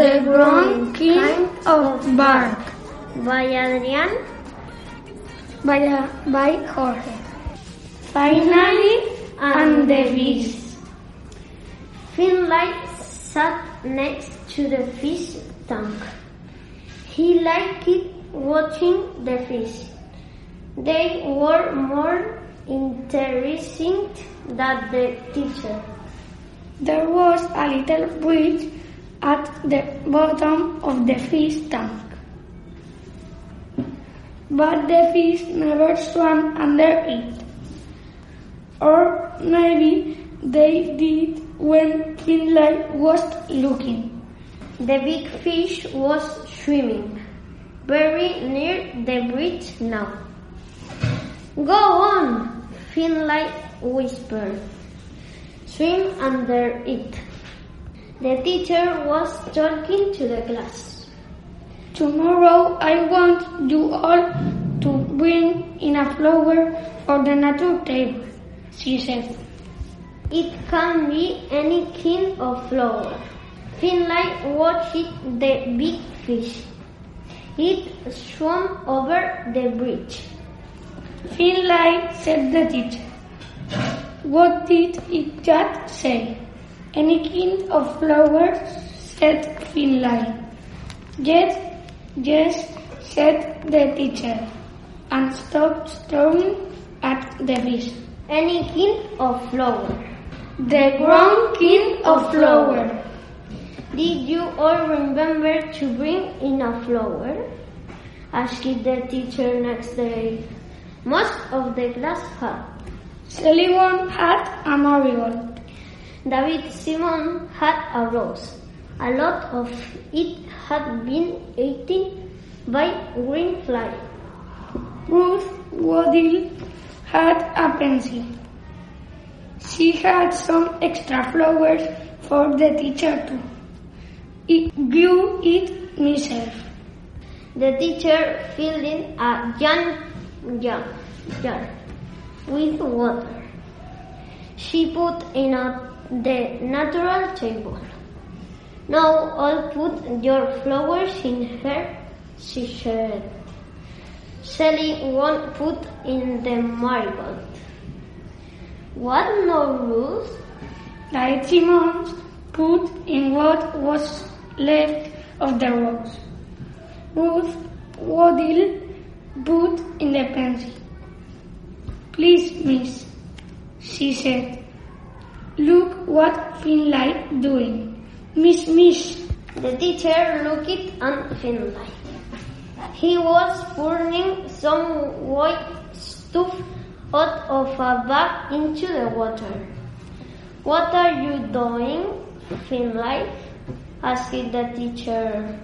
The Wrong Kind of Bark by Adrian by, by Jorge. Finally, and the beast. Finlay sat next to the fish tank. He liked watching the fish. They were more interesting than the teacher. There was a little bridge at the bottom of the fish tank. But the fish never swam under it. Or maybe they did when Finlay was looking. The big fish was swimming very near the bridge now. Go on, Finlay whispered. Swim under it. The teacher was talking to the class. Tomorrow I want you all to bring in a flower for the nature table, she said. It can be any kind of flower. Finlay watched the big fish. It swam over the bridge. Finlay said the teacher. What did it just say? Any kind of flowers, said Finlay. Yes, yes, said the teacher, and stopped staring at the fish. Any kind of flower. The wrong kind of flower. Did you all remember to bring in a flower? asked the teacher next day. Most of the class had. Sullivan had a marigold. David Simon had a rose. A lot of it had been eaten by green fly. Ruth Waddell had a pencil. She had some extra flowers for the teacher too. It grew it myself. The teacher filled in a young jar, jar with water. She put in a, the natural table. Now I'll put your flowers in her, she said. Sally won't put in the marigold. What no Ruth? Like Simmons put in what was left of the rose. Ruth Waddell put in the pencil. Please, miss, she said. Look what Finlay doing. Miss, miss. The teacher looked at Finlay. He was pouring some white stuff out of a bag into the water. What are you doing, Finlay? asked the teacher.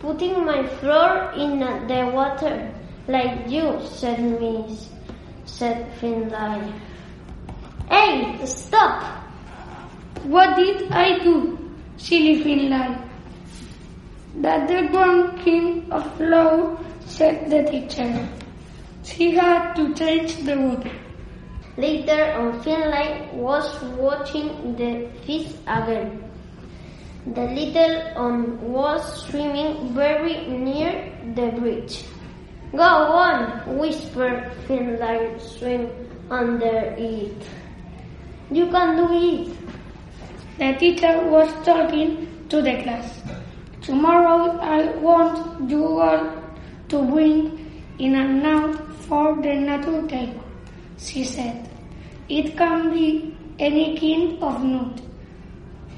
Putting my floor in the water, like you, said Miss, said Finlay. Hey, stop! What did I do, silly Finlay? That the wrong kind of flow, said the teacher. She had to change the water. Later on, Finlay was watching the fish again. The little one was swimming very near the bridge. Go on, whispered Finlay, swim under it. You can do it. The teacher was talking to the class. Tomorrow I want you all to bring in a note for the nature table, she said. It can be any kind of nut.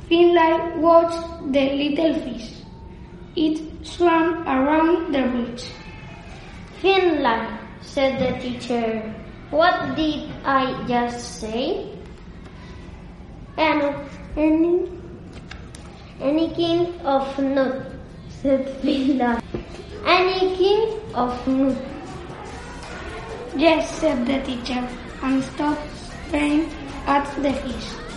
Finlay watched the little fish. It swam around the bridge. Finlay, said the teacher. What did I just say? And any, any kind of nut, said Finlay. Any kind of nut. Yes, said the teacher, and stopped staring at the fish.